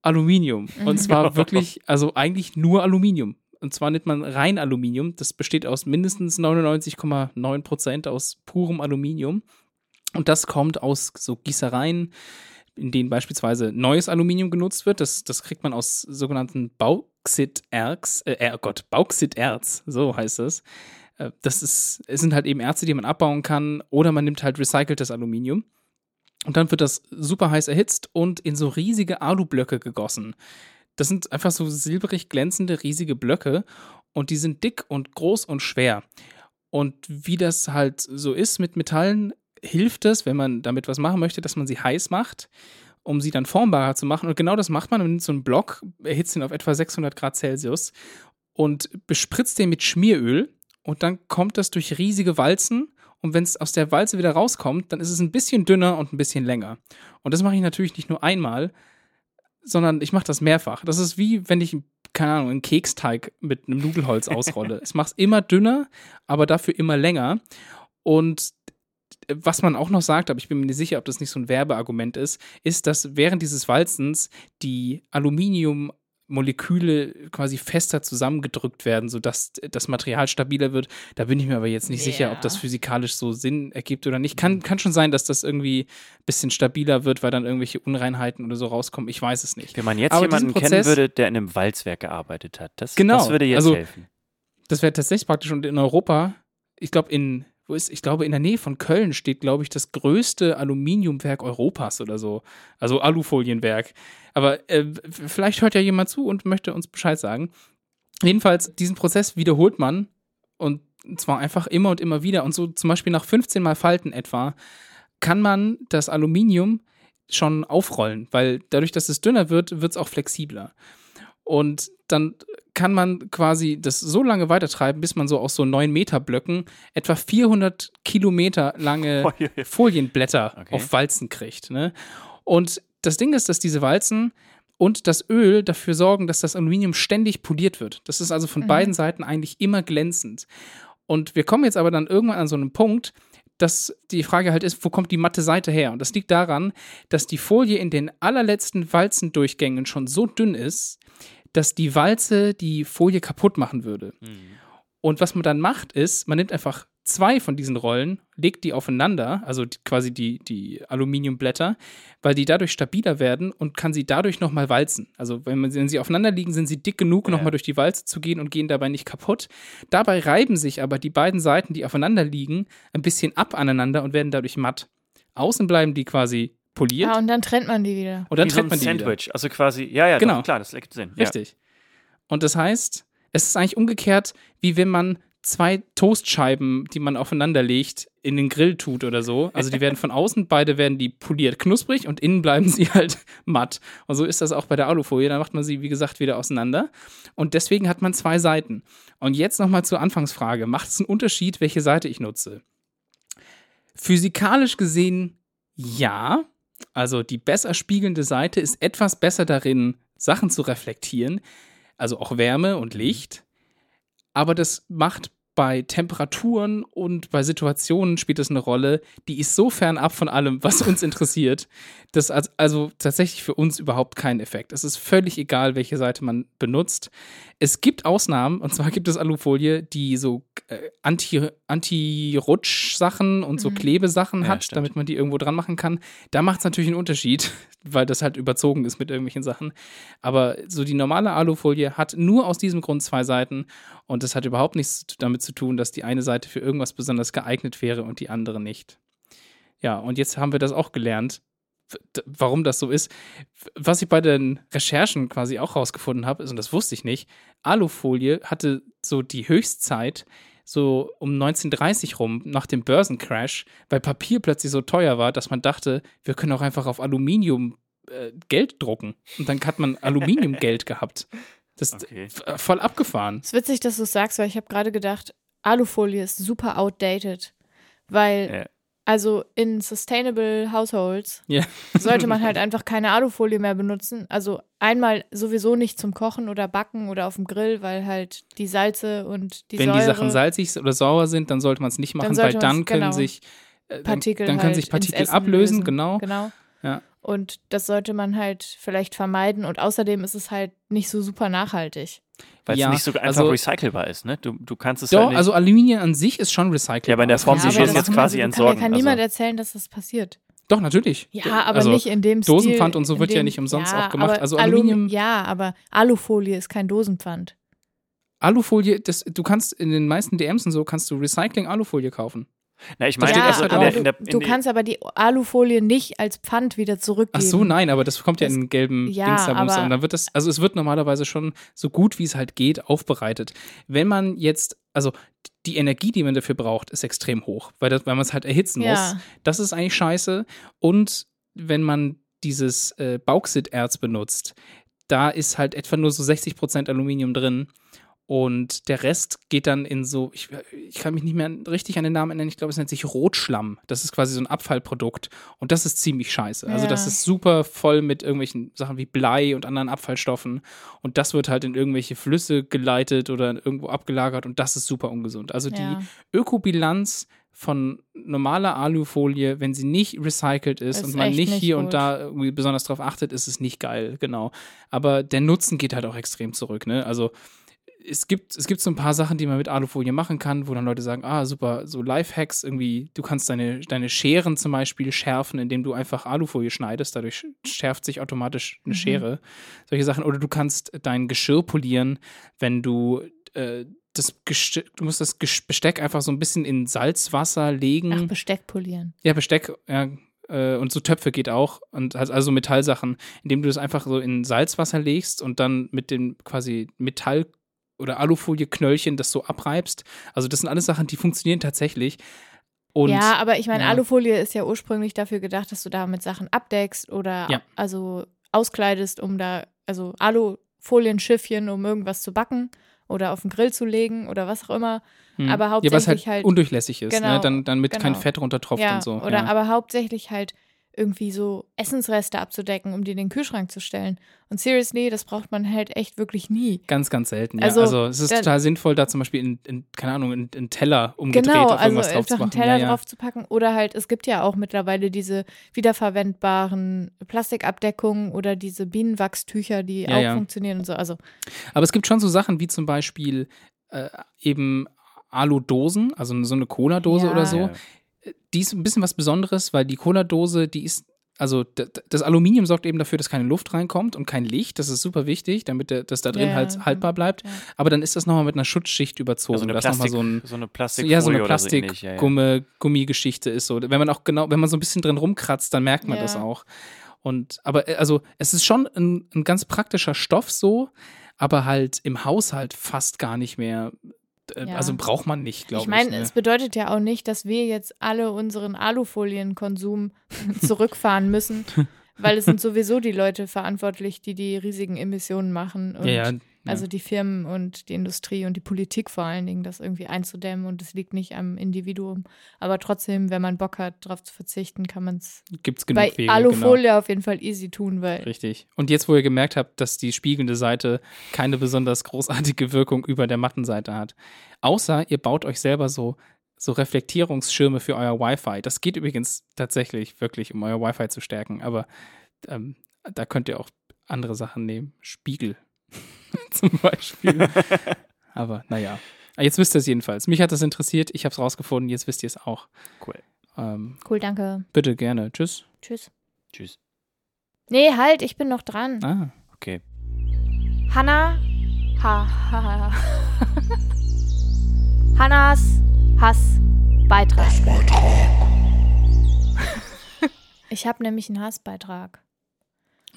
Aluminium. Und zwar wirklich, also eigentlich nur Aluminium. Und zwar nennt man rein Aluminium. Das besteht aus mindestens 99,9 Prozent aus purem Aluminium. Und das kommt aus so Gießereien, in denen beispielsweise neues Aluminium genutzt wird. Das, das kriegt man aus sogenannten Bauxiterz, äh, äh, oh Gott, Bauxiterz, so heißt es. Äh, Das ist, es sind halt eben Erze, die man abbauen kann, oder man nimmt halt recyceltes Aluminium. Und dann wird das super heiß erhitzt und in so riesige Alublöcke gegossen. Das sind einfach so silbrig glänzende, riesige Blöcke und die sind dick und groß und schwer. Und wie das halt so ist mit Metallen, hilft es, wenn man damit was machen möchte, dass man sie heiß macht, um sie dann formbarer zu machen. Und genau das macht man. Man nimmt so einen Block, erhitzt ihn auf etwa 600 Grad Celsius und bespritzt den mit Schmieröl. Und dann kommt das durch riesige Walzen. Und wenn es aus der Walze wieder rauskommt, dann ist es ein bisschen dünner und ein bisschen länger. Und das mache ich natürlich nicht nur einmal, sondern ich mache das mehrfach. Das ist wie, wenn ich, keine Ahnung, einen Keksteig mit einem Nudelholz ausrolle. ich mache es immer dünner, aber dafür immer länger. Und was man auch noch sagt, aber ich bin mir nicht sicher, ob das nicht so ein Werbeargument ist, ist, dass während dieses Walzens die Aluminiummoleküle quasi fester zusammengedrückt werden, sodass das Material stabiler wird. Da bin ich mir aber jetzt nicht sicher, Ja. ob das physikalisch so Sinn ergibt oder nicht. Kann, kann schon sein, dass das irgendwie ein bisschen stabiler wird, weil dann irgendwelche Unreinheiten oder so rauskommen. Ich weiß es nicht. Wenn man jetzt Aber jemanden diesen kennen Prozess- würde, der in einem Walzwerk gearbeitet hat, das, Genau, das würde jetzt also- helfen. Das wäre tatsächlich praktisch. Und in Europa, ich glaube, in, wo ist, ich glaube, in der Nähe von Köln steht, glaube ich, das größte Aluminiumwerk Europas oder so. Also Alufolienwerk. Aber äh, vielleicht hört ja jemand zu und möchte uns Bescheid sagen. Jedenfalls, diesen Prozess wiederholt man und zwar einfach immer und immer wieder. Und so zum Beispiel nach 15 Mal Falten etwa kann man das Aluminium schon aufrollen, weil dadurch, dass es dünner wird, wird es auch flexibler. Und dann kann man quasi das so lange weitertreiben, bis man so aus so 9 Meter Blöcken etwa 400 Kilometer lange Folienblätter Okay. auf Walzen kriegt. Ne? Und das Ding ist, dass diese Walzen und das Öl dafür sorgen, dass das Aluminium ständig poliert wird. Das ist also von beiden Seiten eigentlich immer glänzend. Und wir kommen jetzt aber dann irgendwann an so einen Punkt, dass die Frage halt ist, wo kommt die matte Seite her? Und das liegt daran, dass die Folie in den allerletzten Walzendurchgängen schon so dünn ist, dass die Walze die Folie kaputt machen würde. Mhm. Und was man dann macht, ist, man nimmt einfach zwei von diesen Rollen, legt die aufeinander, also die, quasi die, die Aluminiumblätter, weil die dadurch stabiler werden und kann sie dadurch nochmal walzen. Also wenn, man, wenn sie aufeinander liegen, sind sie dick genug, Ja. nochmal durch die Walze zu gehen und gehen dabei nicht kaputt. Dabei reiben sich aber die beiden Seiten, die aufeinander liegen, ein bisschen ab aneinander und werden dadurch matt. Außen bleiben die quasi poliert Ja, und dann trennt man die wieder. und dann Wie so trennt ein man die wieder. Sandwich. Also quasi, ja, ja, Genau. doch, klar, das ergibt Sinn. Richtig. Und das heißt, es ist eigentlich umgekehrt, wie wenn man zwei Toastscheiben, die man aufeinander legt, in den Grill tut oder so. Also die werden von außen, beide werden die poliert knusprig und innen bleiben sie halt matt. Und so ist das auch bei der Alufolie. Dann macht man sie, wie gesagt, wieder auseinander. Und deswegen hat man zwei Seiten. Und jetzt nochmal zur Anfangsfrage. Macht es einen Unterschied, welche Seite ich nutze? Physikalisch gesehen ja. Also die besser spiegelnde Seite ist etwas besser darin, Sachen zu reflektieren, also auch Wärme und Licht. Aber das macht bei Temperaturen und bei Situationen spielt das eine Rolle, die ist so fernab von allem, was uns interessiert, dass als- also tatsächlich für uns überhaupt keinen Effekt. Es ist völlig egal, welche Seite man benutzt. Es gibt Ausnahmen, und zwar gibt es Alufolie, die so äh, Anti- Anti-Rutsch-Sachen und so Mhm. Klebesachen Ja, hat, stimmt. damit man die irgendwo dran machen kann. Da macht es natürlich einen Unterschied, weil das halt überzogen ist mit irgendwelchen Sachen. Aber so die normale Alufolie hat nur aus diesem Grund zwei Seiten und das hat überhaupt nichts damit zu tun, dass die eine Seite für irgendwas besonders geeignet wäre und die andere nicht. Ja, und jetzt haben wir das auch gelernt, warum das so ist. Was ich bei den Recherchen quasi auch rausgefunden habe, ist, und das wusste ich nicht, Alufolie hatte so die Höchstzeit so um 1930 rum, nach dem Börsencrash, weil Papier plötzlich so teuer war, dass man dachte, wir können auch einfach auf Aluminium äh, Geld drucken. Und dann hat man Aluminiumgeld gehabt. Das ist Okay. f- voll abgefahren. Es ist witzig, dass du es sagst, weil ich habe gerade gedacht, Alufolie ist super outdated. Weil, Ja. also in Sustainable Households Ja. sollte man halt einfach keine Alufolie mehr benutzen. Also einmal sowieso nicht zum Kochen oder Backen oder auf dem Grill, weil halt die Salze und die Wenn Säure, die Sachen salzig oder sauer sind, dann sollte man es nicht machen, weil sollte dann können genau. sich äh, dann, Partikel dann können halt sich ins Partikel ablösen, lösen. genau. Genau. Ja. Und das sollte man halt vielleicht vermeiden. Und außerdem ist es halt nicht so super nachhaltig. Weil Ja, es nicht so einfach also- recycelbar ist, ne? Du, du kannst es Doch, halt nicht. also Aluminium an sich ist schon recycelbar. Ja, aber in der Das Form, kann sie schon jetzt quasi entsorgen, Kann, kann also- niemand erzählen, dass das passiert. Doch, natürlich. Ja, aber also, nicht in dem Stil. Dosenpfand und so wird ja dem- nicht umsonst ja, auch gemacht. Also Alum- Aluminium- Ja, aber Alufolie ist kein Dosenpfand. Alufolie, das, du kannst in den meisten DMs und so kannst du Recycling-Alufolie kaufen. Na, ich meine, ja, also in der, in der, du, in du kannst aber die Alufolie nicht als Pfand wieder zurückgeben. Ach so, nein, aber das kommt ja Das- in gelben ja, Dings da aber- und dann wird das, also es wird normalerweise schon so gut wie es halt geht aufbereitet. Wenn man jetzt, also die Energie, die man dafür braucht, ist extrem hoch, weil, das, weil man es halt erhitzen Ja. muss. Das ist eigentlich scheiße. Und wenn man dieses äh, Bauxiterz benutzt, da ist halt etwa nur so 60% Aluminium drin. Und der Rest geht dann in so, ich, ich kann mich nicht mehr richtig an den Namen erinnern, ich glaube, es nennt sich Rotschlamm. Das ist quasi so ein Abfallprodukt. Und das ist ziemlich scheiße. Also, Ja. das ist super voll mit irgendwelchen Sachen wie Blei und anderen Abfallstoffen. Und das wird halt in irgendwelche Flüsse geleitet oder irgendwo abgelagert. Und das ist super ungesund. Also, die Ja. Ökobilanz von normaler Alufolie, wenn sie nicht recycelt ist, Ist und man nicht nicht hier und gut. da irgendwie besonders drauf achtet, ist es nicht geil, genau. Aber der Nutzen geht halt auch extrem zurück, ne? Also es gibt, es gibt so ein paar Sachen, die man mit Alufolie machen kann, wo dann Leute sagen, ah, super, so Lifehacks irgendwie, du kannst deine, deine Scheren zum Beispiel schärfen, indem du einfach Alufolie schneidest, dadurch schärft sich automatisch eine Mhm. Schere. Solche Sachen. Oder du kannst dein Geschirr polieren, wenn du äh, das Geste du musst das Besteck einfach so ein bisschen in Salzwasser legen. Ach, Besteck polieren. Ja, Besteck, ja, äh, und so Töpfe geht auch. Und halt also Metallsachen, indem du das einfach so in Salzwasser legst und dann mit dem quasi Metall- oder Alufolie-Knöllchen das so abreibst. Also, das sind alles Sachen, die funktionieren tatsächlich. Und ja, aber ich meine, ja. Alufolie ist ja ursprünglich dafür gedacht, dass du damit Sachen abdeckst oder Ja. also auskleidest, um da, also Alufolienschiffchen, um irgendwas zu backen oder auf den Grill zu legen oder was auch immer. hm. aber ja, was hauptsächlich halt, halt- undurchlässig ist, Genau, ne? dann, damit kein genau. Fett runtertropft ja, und so. oder ja. aber hauptsächlich halt irgendwie so Essensreste abzudecken, um die in den Kühlschrank zu stellen. Und seriously, das braucht man halt echt wirklich nie. Ganz, ganz selten. Ja. Also, Also, es ist da- total sinnvoll, da zum Beispiel in, in keine Ahnung, in, in Teller umgedreht Genau, auf also irgendwas drauf zu einfach einen. Teller ja, drauf packen. Oder halt, es gibt ja auch mittlerweile diese wiederverwendbaren Plastikabdeckungen oder diese Bienenwachstücher, die Ja, auch ja. funktionieren und so. Also, Aber es gibt schon so Sachen wie zum Beispiel äh, eben Alu-Dosen, also so eine Cola-Dose oder so. Die ist ein bisschen was Besonderes, weil die Cola-Dose, die ist, also das Aluminium sorgt eben dafür, dass keine Luft reinkommt und kein Licht. Das ist super wichtig, damit der, das da drin Ja, halt ja. haltbar bleibt. Ja. Aber dann ist das nochmal mit einer Schutzschicht überzogen. Also eine, Plastik, so ein so eine Plastikfolie ja, so eine oder so ähnlich. Ja, ja. Plastik-Gummigeschichte ist so. Wenn man auch genau, wenn man so ein bisschen drin rumkratzt, dann merkt man Ja. das auch. Und aber äh, also es ist schon ein, ein ganz praktischer Stoff so, aber halt im Haushalt fast gar nicht mehr. Äh, Ja. Also braucht man nicht, glaube ich ich. meine, ne? es bedeutet ja auch nicht, dass wir jetzt alle unseren Alufolienkonsum zurückfahren müssen, weil es sind sowieso die Leute verantwortlich, die die riesigen Emissionen machen. Und ja, ja, Also die Firmen und die Industrie und die Politik vor allen Dingen, das irgendwie einzudämmen und es liegt nicht am Individuum. Aber trotzdem, wenn man Bock hat, darauf zu verzichten, kann man es bei Wege. genau. Alufolie auf jeden Fall easy tun, weil Richtig. Und jetzt, wo ihr gemerkt habt, dass die spiegelnde Seite keine besonders großartige Wirkung über der matten Seite hat. Außer ihr baut euch selber so, so Reflektierungsschirme für euer Wi-Fi. Das geht übrigens tatsächlich wirklich, um euer Wi-Fi zu stärken. Aber ähm, da könnt ihr auch andere Sachen nehmen. Spiegel zum Beispiel. Aber naja. Jetzt wisst ihr es jedenfalls. Mich hat das interessiert. Ich habe es rausgefunden. Jetzt wisst ihr es auch. Cool. Ähm, cool, danke. bitte gerne. Tschüss. Tschüss. Tschüss. Nee, halt, ich bin noch dran. Ah. Okay. Hanna. Ha, ha, ha. Hannas Hassbeitrag. Ich habe nämlich einen Hassbeitrag.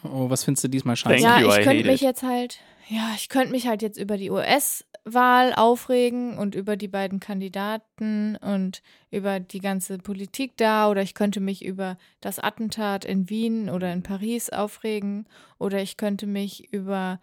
Oh, was findest du diesmal scheiße? Thank ja, you, ich könnte mich it. jetzt halt, ja, ich könnte mich halt jetzt über die US-Wahl aufregen und über die beiden Kandidaten und über die ganze Politik da oder ich könnte mich über das Attentat in Wien oder in Paris aufregen oder ich könnte mich über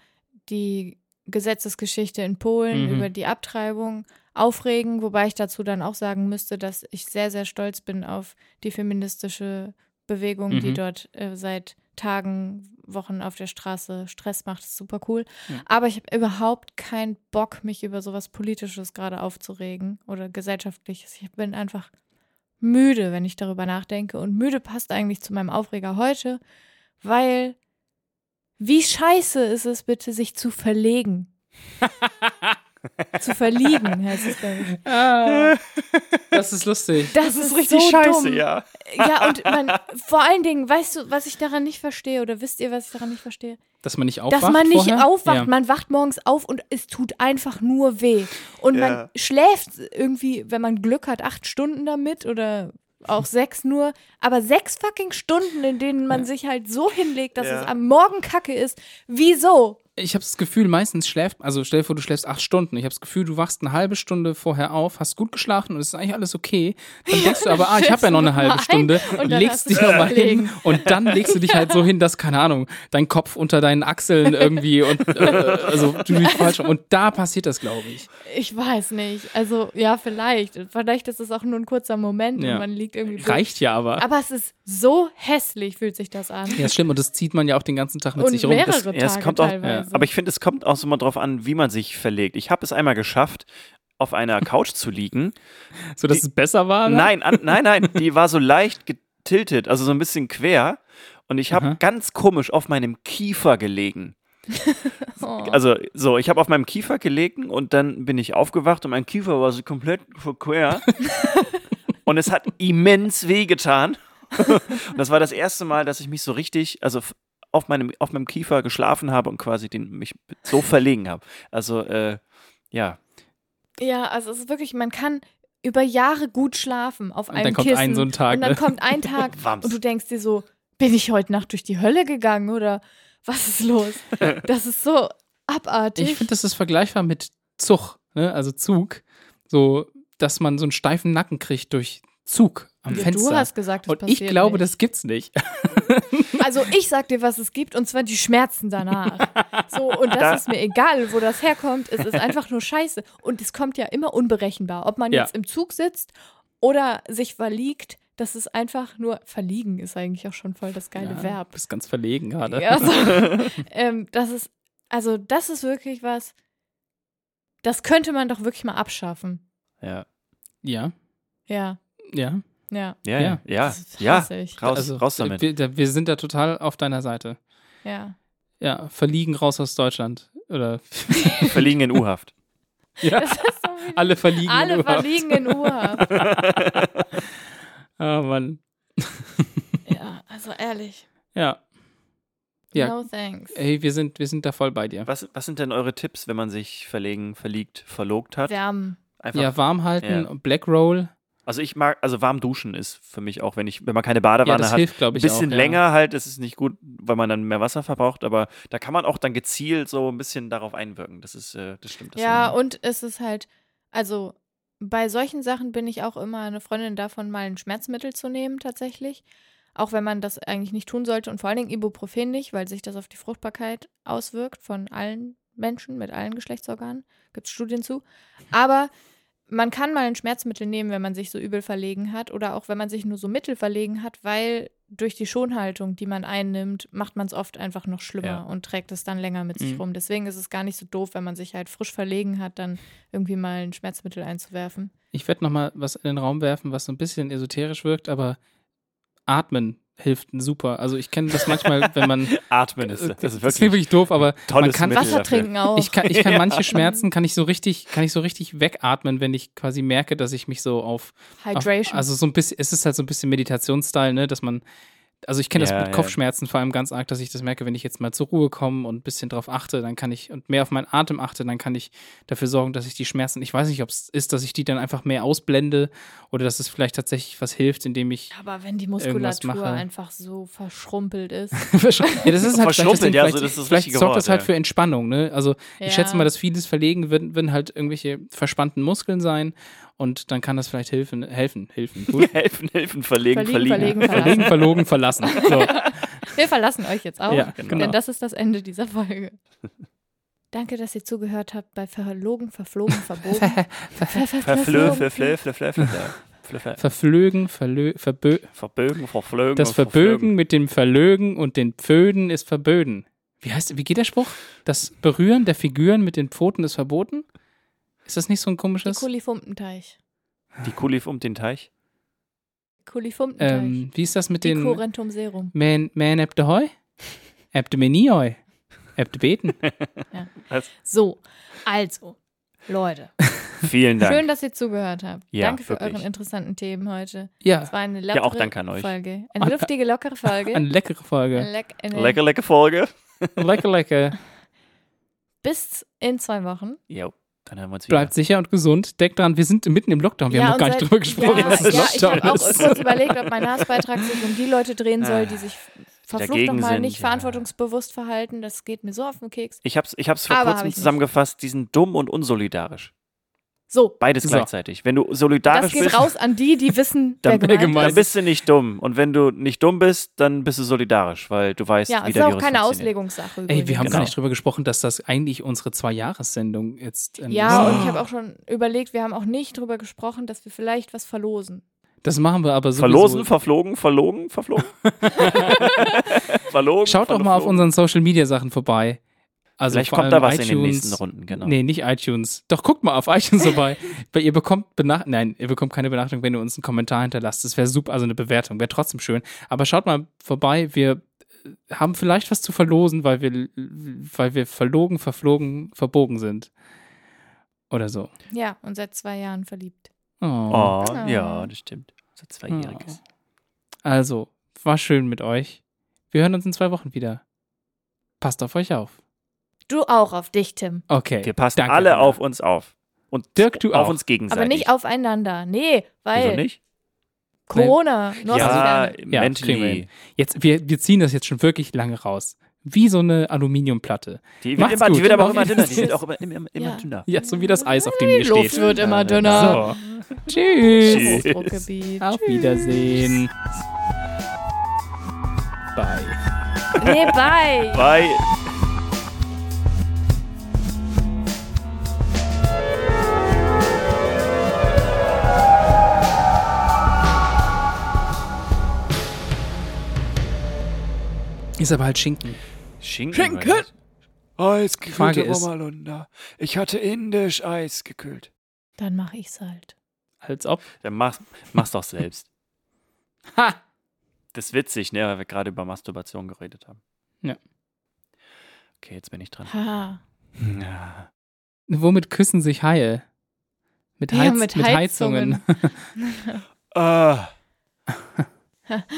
die Gesetzesgeschichte in Polen, Mhm. über die Abtreibung aufregen, wobei ich dazu dann auch sagen müsste, dass ich sehr, sehr stolz bin auf die feministische Bewegung, die Mhm. dort äh, seit Tagen, Wochen auf der Straße Stress macht. Ist super cool. Ja. Aber ich habe überhaupt keinen Bock, mich über sowas Politisches gerade aufzuregen oder gesellschaftliches. Ich bin einfach müde, wenn ich darüber nachdenke. Und müde passt eigentlich zu meinem Aufreger heute, weil wie scheiße ist es bitte, sich zu verlegen? zu verliegen heißt es, glaube ich. Ah, das ist lustig. Das, Das ist richtig so scheiße, dumm. ja. Ja, und man, vor allen Dingen, weißt du, was ich daran nicht verstehe, oder wisst ihr, was ich daran nicht verstehe? Dass man nicht aufwacht. Dass man nicht vorher? aufwacht. Ja. Man wacht morgens auf und es tut einfach nur weh. Und Ja. man schläft irgendwie, wenn man Glück hat, acht Stunden damit oder auch sechs nur. Aber sechs fucking Stunden, in denen man sich halt so hinlegt, dass Ja. es am Morgen kacke ist. Wieso? Ich habe das Gefühl, meistens schläft, also stell dir vor, du schläfst acht Stunden. Ich habe das Gefühl, du wachst eine halbe Stunde vorher auf, hast gut geschlafen und es ist eigentlich alles okay. Dann denkst du aber, ah, ich habe ja noch eine halbe. Stunde, legst dich nochmal hin und dann legst du dich halt so hin, dass, keine Ahnung, dein Kopf unter deinen Achseln irgendwie und äh, also du liegst falsch rum. Und da passiert das, glaube ich. Ich weiß nicht. Also, ja, vielleicht. Vielleicht ist es auch nur ein kurzer Moment Ja. und man liegt irgendwie. Reicht ja aber. Aber es ist so hässlich, fühlt sich das an. Ja, stimmt. Und das zieht man ja auch den ganzen Tag mit und sich rum. Das, mehrere Ja, es Tage kommt auch- teilweise. Aber ich finde, es kommt auch so mal drauf an, wie man sich verlegt. Ich habe es einmal geschafft, auf einer Couch zu liegen. so, dass es besser war? ne? Nein, an, nein, nein, die war so leicht getiltet, also so ein bisschen quer. Und ich habe ganz komisch auf meinem Kiefer gelegen. oh. Also so, ich habe auf meinem Kiefer gelegen und dann bin ich aufgewacht und mein Kiefer war so komplett quer. und es hat immens wehgetan. und das war das erste Mal, dass ich mich so richtig, also auf meinem, auf meinem Kiefer geschlafen habe und quasi den, mich so verlegen habe. Also, äh, ja. Ja, also es ist wirklich, man kann über Jahre gut schlafen auf Und einem dann kommt Kissen. ein so ein Tag, Und dann ne? kommt ein Tag und du denkst dir so, bin ich heute Nacht durch die Hölle gegangen oder was ist los? Das ist so abartig. Ich finde, das ist vergleichbar mit Zug, ne? also Zug. So, dass man so einen steifen Nacken kriegt durch Zug am Ja, Fenster. Du hast gesagt, das und passiert ich glaube, nicht. das gibt's nicht. Also ich sag dir, was es gibt, und zwar die Schmerzen danach. So, und das Da- ist mir egal, wo das herkommt. Es ist einfach nur scheiße. Und es kommt ja immer unberechenbar. Ob man Ja. jetzt im Zug sitzt oder sich verliegt, das ist einfach nur verliegen, ist eigentlich auch schon voll das geile Ja, Verb. Du bist ganz verlegen gerade. Ja, so. ähm, das ist, also das ist wirklich was, das könnte man doch wirklich mal abschaffen. Ja. Ja, Ja, ja. Ja. Ja, ja, Ja. ja. Raus, also, raus damit. Wir, wir sind da total auf deiner Seite. Ja. Ja, verliegen raus aus Deutschland. Oder Verliegen in U-Haft. ja, Das ist so wie alle verliegen. alle in U-Haft. verliegen in Urhaft. Ah, Mann. ja, also ehrlich. Ja. Ja. No thanks. Ey, wir sind, wir sind da voll bei dir. Was, was sind denn eure Tipps, wenn man sich verlegen, verliegt, verlogt hat? Wärmen. Einfach, Ja, warm halten, Ja. Black Roll. Also ich mag, also warm duschen ist für mich auch, wenn ich, wenn man keine Ja, Badewanne das hat, hilft, glaube ein ich, bisschen auch. länger halt, ist es nicht gut, weil man dann mehr Wasser verbraucht, aber da kann man auch dann gezielt so ein bisschen darauf einwirken. Das ist, äh, das stimmt. Das Ja, und es ist halt, also bei solchen Sachen bin ich auch immer eine Freundin davon, mal ein Schmerzmittel zu nehmen, tatsächlich. Auch wenn man das eigentlich nicht tun sollte und vor allen Dingen Ibuprofen nicht, weil sich das auf die Fruchtbarkeit auswirkt von allen Menschen mit allen Geschlechtsorganen. Gibt es Studien zu. Aber man kann mal ein Schmerzmittel nehmen, wenn man sich so übel verlegen hat oder auch wenn man sich nur so mittel verlegen hat, weil durch die Schonhaltung, die man einnimmt, macht man es oft einfach noch schlimmer Ja. und trägt es dann länger mit sich Mhm. rum. Deswegen ist es gar nicht so doof, wenn man sich halt frisch verlegen hat, dann irgendwie mal ein Schmerzmittel einzuwerfen. Ich werde noch mal was in den Raum werfen, was so ein bisschen esoterisch wirkt, aber Atmen hilft super. Also ich kenne das manchmal, wenn man Atmen ist, das ist das klingt wirklich wirklich doof, aber man kann Mittel Wasser dafür. trinken auch. ich kann, ich kann Ja. manche Schmerzen kann ich so richtig, kann ich so richtig wegatmen, wenn ich quasi merke, dass ich mich so auf, auf Hydration. also so ein bisschen, es ist halt so ein bisschen Meditationsstyle, ne, dass man also ich kenne Ja, das mit ja. Kopfschmerzen vor allem ganz arg, dass ich das merke, wenn ich jetzt mal zur Ruhe komme und ein bisschen drauf achte, dann kann ich und mehr auf meinen Atem achte, dann kann ich dafür sorgen, dass ich die Schmerzen, ich weiß nicht, ob es ist, dass ich die dann einfach mehr ausblende oder dass es vielleicht tatsächlich was hilft, indem ich aber wenn die Muskulatur mache. einfach so verschrumpelt ist. ja, das ist halt das Verschrumpelt, ja, so, das ist das vielleicht sorgt das Wort, halt ja. für Entspannung, ne? Also ich schätze mal, dass vieles Verlegen würden, würden halt irgendwelche verspannten Muskeln sein und dann kann das vielleicht helfen, helfen, helfen. Gut. helfen, helfen, verlegen, Verlegen, verlegen, Verlegen, verlassen. verlogen, verlassen. So. Wir verlassen euch jetzt auch, Ja, genau. denn das ist das Ende dieser Folge. Danke, dass ihr zugehört habt bei Verlogen, Verflogen, Verbogen. Ver- ver- Verflö, verflö, verflö, verflö, verflö, Verflögen, verlö, verbö Verbögen, verflögen. das Verbögen mit dem Verlögen und den Pföden ist verböden. Wie heißt, wie geht der Spruch? Das Berühren der Figuren mit den Pfoten ist verboten? Ist das nicht so ein Die komisches? Kulifumpenteich. Die Kulif um den Teich. Kulifumpenteich. Ähm, wie ist das mit Die den Corentum serum. Man, man eb de Heu? Eb de Meni Heu? Eb de Beten? So, also, Leute, Vielen Dank. schön, dass ihr zugehört habt. Ja, Danke für wirklich. euren interessanten Themen heute. Ja, Es war eine lockere auch danke an euch. Folge. Eine luftige, lockere Folge. eine leckere Folge. Eine leck- eine- Lecker, lecker Folge. Lecker, lecker. Bis in zwei Wochen. Jo, dann hören wir uns wieder. Bleibt sicher und gesund. Denkt dran, wir sind mitten im Lockdown. Wir Ja, haben noch gar nicht drüber gesprochen, ja, ja, das ich habe auch kurz überlegt, ob mein Hassbeitrag sich um die Leute drehen soll, die sich verflucht nochmal sind, nicht ja. verantwortungsbewusst verhalten. Das geht mir so auf den Keks. Ich hab's, ich hab's vor Aber hab kurzem ich nicht. zusammengefasst, die sind dumm und unsolidarisch. So, Beides So. gleichzeitig. Wenn du solidarisch das geht bist, raus an die, die wissen, dann, wer gemeint dann ist. bist du nicht dumm. Und wenn du nicht dumm bist, dann bist du solidarisch, weil du weißt, Ja, wie es der ist auch keine. Auslegungssache. Ey, wir haben Genau. gar nicht drüber gesprochen, dass das eigentlich unsere Zwei-Jahres-Sendung jetzt ähm, Ja, ist. und ich habe auch schon überlegt, wir haben auch nicht drüber gesprochen, dass wir vielleicht was verlosen. Das machen wir aber sowieso. Verlosen, verflogen, verlogen, verflogen. verlogen. Schaut doch mal auf verflogen. unseren Social-Media-Sachen vorbei. Also Vielleicht kommt da was in den iTunes. nächsten Runden, genau. Nee, nicht iTunes. Doch, guckt mal auf iTunes vorbei. Weil ihr bekommt Benach Nein, ihr bekommt keine Benachrichtigung, wenn ihr uns einen Kommentar hinterlasst. Das wäre super, also eine Bewertung, wäre trotzdem schön. Aber schaut mal vorbei, wir äh, haben vielleicht was zu verlosen, weil wir, weil wir verlogen, verflogen, verbogen sind. Oder so. Ja, und seit zwei Jahren verliebt. Oh. Oh, Oh. ja, das stimmt. So zweijähriges. Also, war schön mit euch. Wir hören uns in zwei Wochen wieder. Passt auf euch auf. Du auch auf dich, Tim. Okay. Wir passen danke, alle Anna. auf uns auf. Und Dirk, du auf auch. uns gegenseitig. Aber nicht aufeinander. Nee, weil Wieso nicht? Corona. Ja. Ja, mentally. Jetzt, wir, wir ziehen das jetzt schon wirklich lange raus. Wie so eine Aluminiumplatte. Die wird, immer, die wird aber auch Auf immer dünner. Die wird auch immer, immer, immer Ja. dünner. Ja, so wie das Eis, auf dem Die Luft steht. wird immer dünner. So. Tschüss. Tschüss. Auf Wiedersehen. Bye. Nee, bye. Bye. Ist aber halt Schinken. Schinken. Schinken! Eisgekühlte ist- Bommerlunder. Ich hatte indisch Eis gekühlt. Dann mache ich's halt. Als ob. Dann mach's, mach's doch selbst. Ha! Das ist witzig, ne, weil wir gerade über Masturbation geredet haben. Ja. Okay, jetzt bin ich dran. Ha. Ja. Womit küssen sich Haie? Mit, Ja, Heiz mit mit Heizungen. Heizungen. Ah,